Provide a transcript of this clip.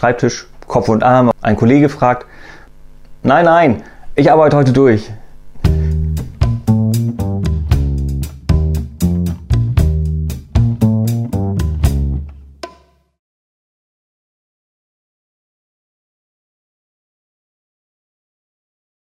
Schreibtisch, Kopf und Arm. Ein Kollege fragt, nein, nein, ich arbeite heute durch.